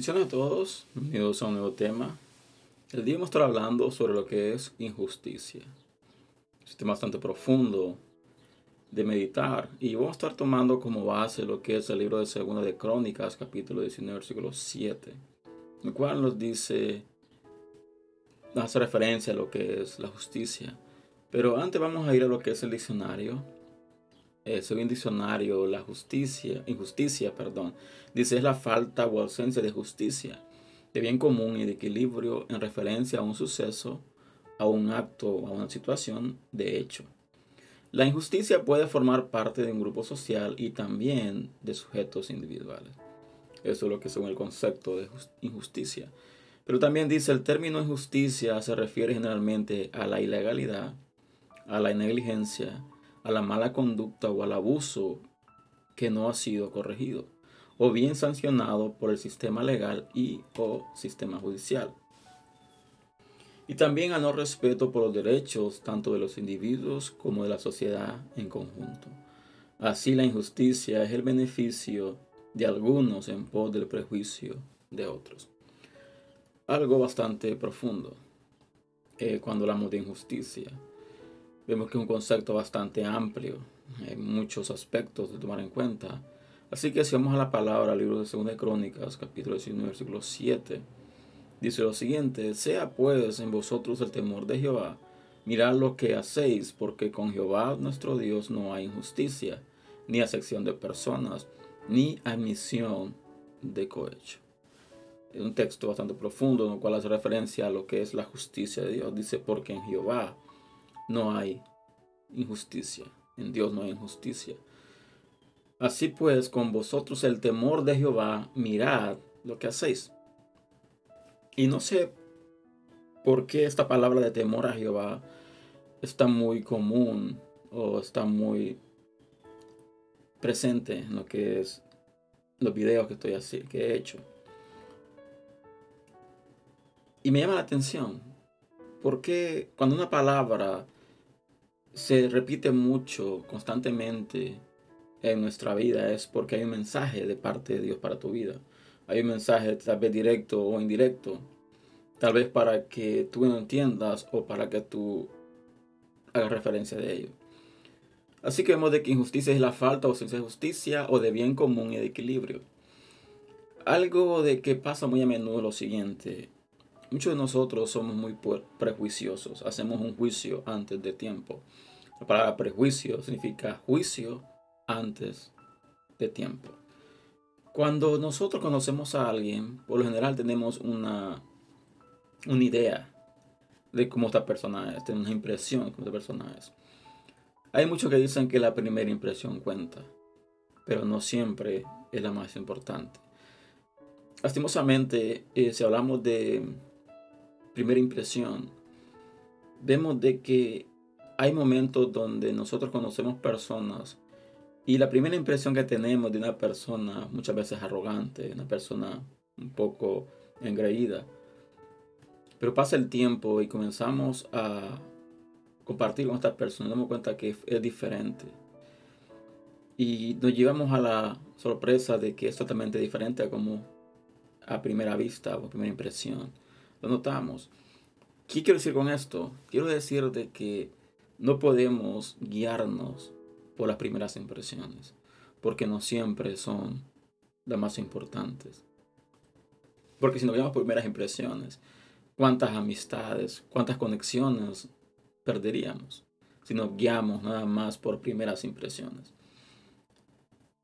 Bendiciones a todos, bienvenidos a un nuevo tema. El día vamos a estar hablando sobre lo que es injusticia. Es un tema bastante profundo de meditar y vamos a estar tomando como base lo que es el libro de Segunda de Crónicas, capítulo 19, versículo 7, el cual nos dice, hace referencia a lo que es la justicia. Pero antes vamos a ir a lo que es el diccionario eh, según diccionario, la justicia, injusticia, perdón, dice es la falta o ausencia de justicia, de bien común y de equilibrio en referencia a un suceso, a un acto a una situación de hecho. La injusticia puede formar parte de un grupo social y también de sujetos individuales. Eso es lo que según el concepto de injusticia. Pero también dice el término injusticia se refiere generalmente a la ilegalidad, a la negligencia, a la mala conducta o al abuso que no ha sido corregido o bien sancionado por el sistema legal y o sistema judicial. Y también a no respeto por los derechos tanto de los individuos como de la sociedad en conjunto. Así la injusticia es el beneficio de algunos en pos del prejuicio de otros. Algo bastante profundo eh, cuando hablamos de injusticia. Vemos que es un concepto bastante amplio, hay muchos aspectos de tomar en cuenta. Así que si vamos a la palabra, libro de Segunda de Crónicas, capítulo 19, versículo 7, dice lo siguiente, sea pues en vosotros el temor de Jehová, mirad lo que hacéis, porque con Jehová nuestro Dios no hay injusticia, ni acepción de personas, ni admisión de cohecho. Es un texto bastante profundo en el cual hace referencia a lo que es la justicia de Dios. Dice, porque en Jehová no hay injusticia. En Dios no hay injusticia. Así pues, con vosotros el temor de Jehová, mirad lo que hacéis. Y no sé por qué esta palabra de temor a Jehová está muy común o está muy presente en lo que es los videos que estoy así, que he hecho. Y me llama la atención, porque cuando una palabra se repite mucho, constantemente en nuestra vida es porque hay un mensaje de parte de Dios para tu vida. Hay un mensaje tal vez directo o indirecto, tal vez para que tú no entiendas o para que tú hagas referencia de ello. Así que vemos de que injusticia es la falta o ausencia de justicia o de bien común y de equilibrio. Algo de que pasa muy a menudo lo siguiente. Muchos de nosotros somos muy prejuiciosos, hacemos un juicio antes de tiempo. La palabra prejuicio significa juicio antes de tiempo. Cuando nosotros conocemos a alguien, por lo general tenemos una, una idea de cómo esta persona es, tenemos una impresión de cómo esta persona es. Hay muchos que dicen que la primera impresión cuenta, pero no siempre es la más importante. Lastimosamente, eh, si hablamos de primera impresión, vemos de que hay momentos donde nosotros conocemos personas y la primera impresión que tenemos de una persona muchas veces arrogante, una persona un poco engreída. Pero pasa el tiempo y comenzamos a compartir con esta persona y damos cuenta que es diferente. Y nos llevamos a la sorpresa de que es totalmente diferente a como a primera vista o primera impresión lo notamos. ¿Qué quiero decir con esto? Quiero decir de que no podemos guiarnos por las primeras impresiones, porque no siempre son las más importantes. Porque si nos guiamos por primeras impresiones, ¿cuántas amistades, cuántas conexiones perderíamos si nos guiamos nada más por primeras impresiones?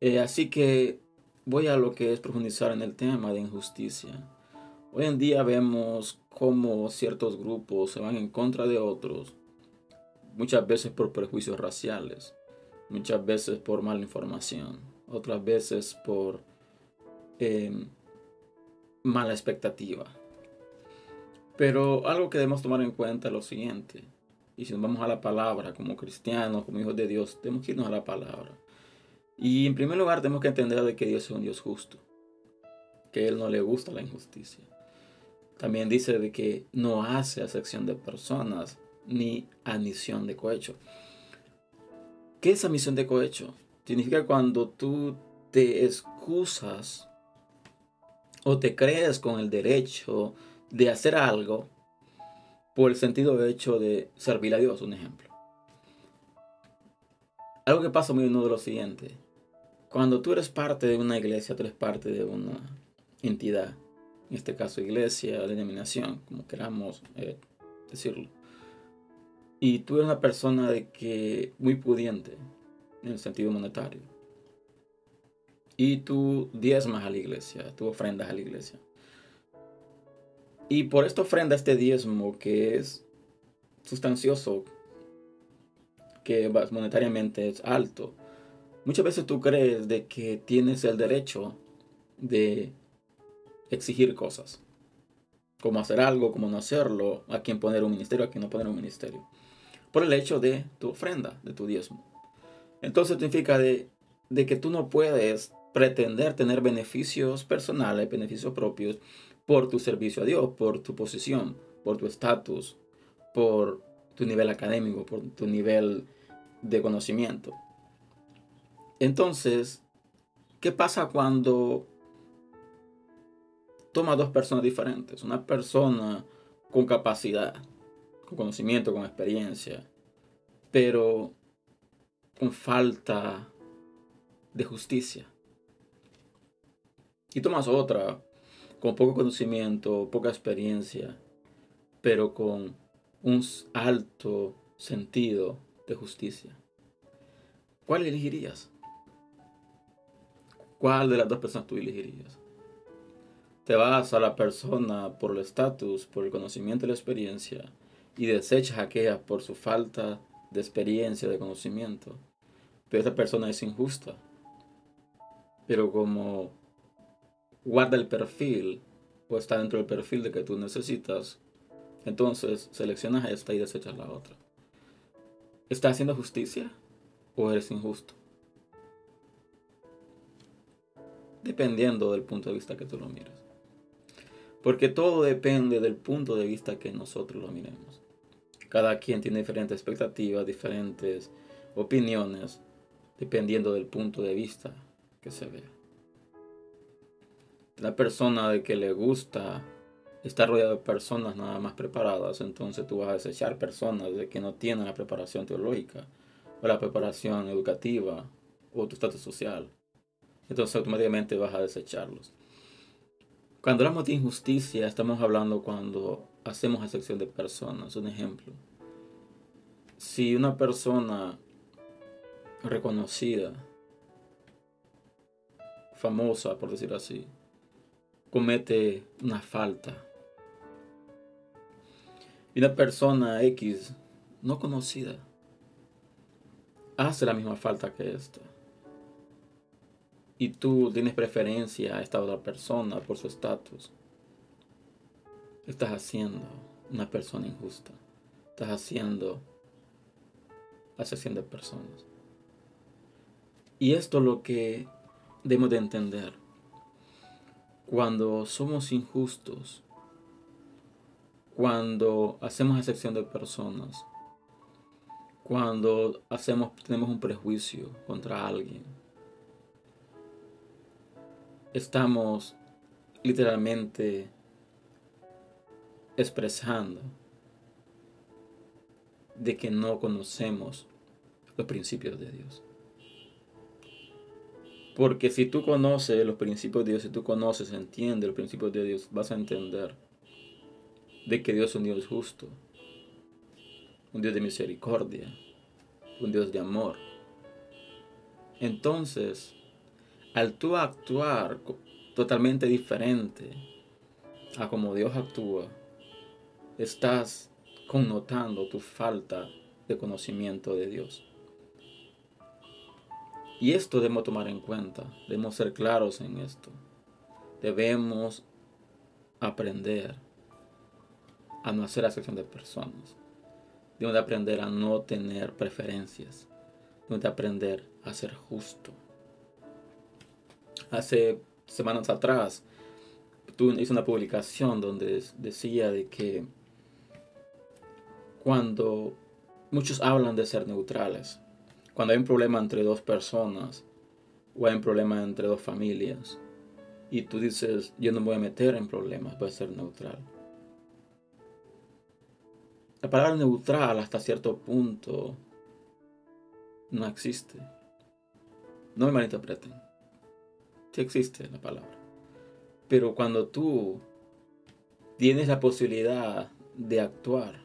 Eh, así que voy a lo que es profundizar en el tema de injusticia. Hoy en día vemos cómo ciertos grupos se van en contra de otros, muchas veces por prejuicios raciales, muchas veces por mala información, otras veces por em, mala expectativa. Pero algo que debemos tomar en cuenta es lo siguiente, y si nos vamos a la palabra como cristianos, como hijos de Dios, tenemos que irnos a la palabra. Y en primer lugar tenemos que entender de que Dios es un Dios justo, que a Él no le gusta la injusticia. También dice de que no hace acepción de personas ni admisión de cohecho. ¿Qué es admisión de cohecho? Significa cuando tú te excusas o te crees con el derecho de hacer algo por el sentido de hecho de servir a Dios, un ejemplo. Algo que pasa muy menudo es lo siguiente. Cuando tú eres parte de una iglesia, tú eres parte de una entidad, en este caso iglesia, denominación, como queramos eh, decirlo. Y tú eres una persona de que muy pudiente en el sentido monetario. Y tú diezmas a la iglesia, tú ofrendas a la iglesia. Y por esta ofrenda, este diezmo que es sustancioso, que monetariamente es alto, muchas veces tú crees de que tienes el derecho de exigir cosas. Como hacer algo, como no hacerlo, a quién poner un ministerio, a quién no poner un ministerio. Por el hecho de tu ofrenda, de tu diezmo. Entonces significa de, de que tú no puedes pretender tener beneficios personales, beneficios propios, por tu servicio a Dios, por tu posición, por tu estatus, por tu nivel académico, por tu nivel de conocimiento. Entonces, ¿qué pasa cuando toma dos personas diferentes? Una persona con capacidad, con conocimiento, con experiencia, pero con falta de justicia. Y tomas otra con poco conocimiento, poca experiencia, pero con un alto sentido de justicia. ¿Cuál elegirías? ¿Cuál de las dos personas tú elegirías? Te vas a la persona por el estatus, por el conocimiento y la experiencia y desechas a aquella por su falta de experiencia, de conocimiento. Pero esa persona es injusta. Pero como guarda el perfil o está dentro del perfil de que tú necesitas, entonces seleccionas esta y desechas la otra. ¿Estás haciendo justicia o eres injusto? Dependiendo del punto de vista que tú lo mires. Porque todo depende del punto de vista que nosotros lo miremos. Cada quien tiene diferentes expectativas, diferentes opiniones, dependiendo del punto de vista que se vea la persona de que le gusta estar rodeado de personas nada más preparadas, entonces tú vas a desechar personas de que no tienen la preparación teológica o la preparación educativa o tu estatus social. Entonces automáticamente vas a desecharlos. Cuando hablamos de injusticia, estamos hablando cuando hacemos excepción de personas. Un ejemplo. Si una persona reconocida, famosa, por decir así, comete una falta. Y una persona X no conocida hace la misma falta que esta. Y tú tienes preferencia a esta otra persona por su estatus. Estás haciendo una persona injusta. Estás haciendo asesión de personas. Y esto es lo que debemos de entender cuando somos injustos, cuando hacemos excepción de personas, cuando hacemos, tenemos un prejuicio contra alguien, estamos literalmente expresando de que no conocemos los principios de Dios. Porque si tú conoces los principios de Dios, si tú conoces, entiendes los principios de Dios, vas a entender de que Dios es un Dios justo, un Dios de misericordia, un Dios de amor. Entonces, al tú actuar totalmente diferente a como Dios actúa, estás connotando tu falta de conocimiento de Dios. Y esto debemos tomar en cuenta, debemos ser claros en esto. Debemos aprender a no hacer acepción de personas. Debemos de aprender a no tener preferencias. Debemos de aprender a ser justo. Hace semanas atrás, hice una publicación donde decía de que cuando muchos hablan de ser neutrales, cuando hay un problema entre dos personas o hay un problema entre dos familias, y tú dices, yo no me voy a meter en problemas, voy a ser neutral. La palabra neutral hasta cierto punto no existe. No me malinterpreten. Sí existe la palabra. Pero cuando tú tienes la posibilidad de actuar,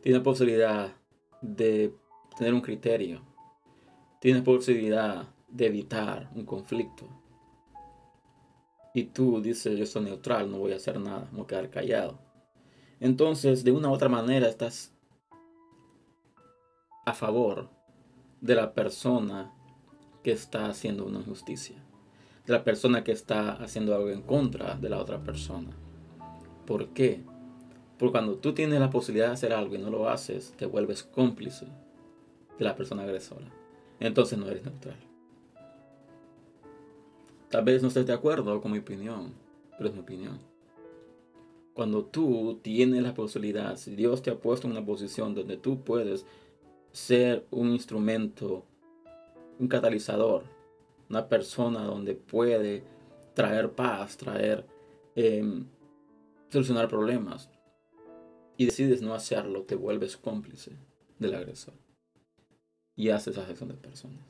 tienes la posibilidad de tener un criterio, tienes la posibilidad de evitar un conflicto, y tú dices yo soy neutral, no voy a hacer nada, me voy a quedar callado. Entonces, de una u otra manera, estás a favor de la persona que está haciendo una injusticia, de la persona que está haciendo algo en contra de la otra persona. ¿Por qué? Porque cuando tú tienes la posibilidad de hacer algo y no lo haces, te vuelves cómplice de la persona agresora. Entonces no eres neutral. Tal vez no estés de acuerdo con mi opinión, pero es mi opinión. Cuando tú tienes la posibilidad, si Dios te ha puesto en una posición donde tú puedes ser un instrumento, un catalizador, una persona donde puede traer paz, traer, em, solucionar problemas, y decides no hacerlo, te vuelves cómplice del agresor y haces gestión de personas.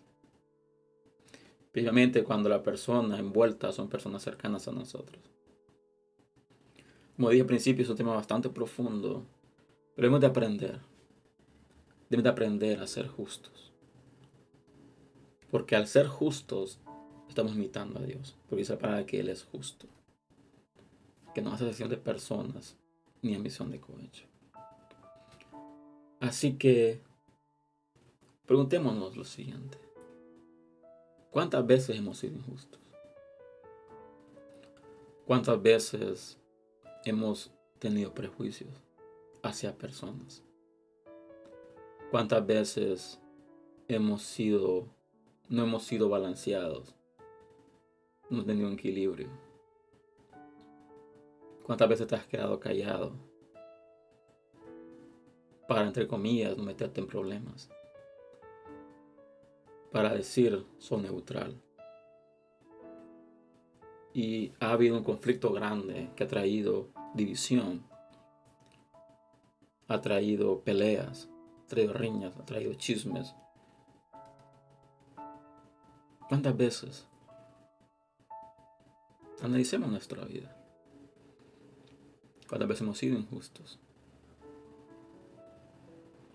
Especialmente cuando la persona envuelta son personas cercanas a nosotros. Como dije al principio, es un tema bastante profundo, pero hemos de aprender. Debemos de aprender a ser justos. Porque al ser justos, estamos imitando a Dios. Porque dice que Él es justo. Que no hace sesión de personas ni emisión de cohecho. Así que preguntémonos lo siguiente. ¿Cuántas veces hemos sido injustos? ¿Cuántas veces hemos tenido prejuicios hacia personas? ¿Cuántas veces hemos sido, no hemos sido balanceados? No hemos tenido un equilibrio. ¿Cuántas veces te has quedado callado para, entre comillas, no meterte en problemas? para decir soy neutral. Y ha habido un conflicto grande que ha traído división, ha traído peleas, ha traído riñas, ha traído chismes. ¿Cuántas veces? Analicemos nuestra vida. ¿Cuántas veces hemos sido injustos?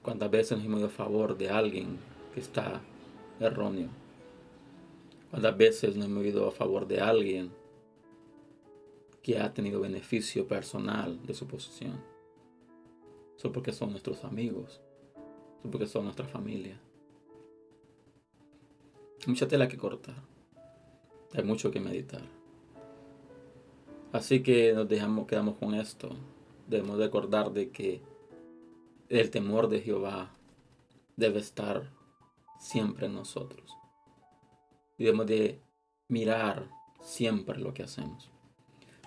¿Cuántas veces nos hemos ido a favor de alguien que está erróneo. ¿Cuántas veces no hemos ido a favor de alguien que ha tenido beneficio personal de su posición? Solo porque son nuestros amigos, solo porque son nuestra familia. Mucha tela que cortar, hay mucho que meditar. Así que nos dejamos, quedamos con esto. Debemos recordar de que el temor de Jehová debe estar siempre en nosotros. Debemos de mirar siempre lo que hacemos.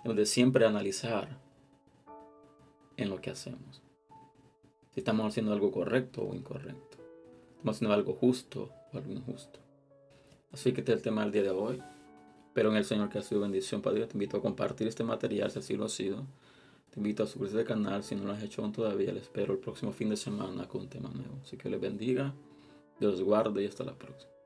Debemos de siempre analizar en lo que hacemos. Si estamos haciendo algo correcto o incorrecto. Estamos haciendo algo justo o algo injusto. Así que este es el tema del día de hoy. Pero en el Señor que ha sido bendición para Dios. Te invito a compartir este material si así lo ha sido. Te invito a suscribirte al canal si no lo has hecho aún todavía. Les espero el próximo fin de semana con un tema nuevo. Así que les bendiga. Dios guarde y hasta la próxima.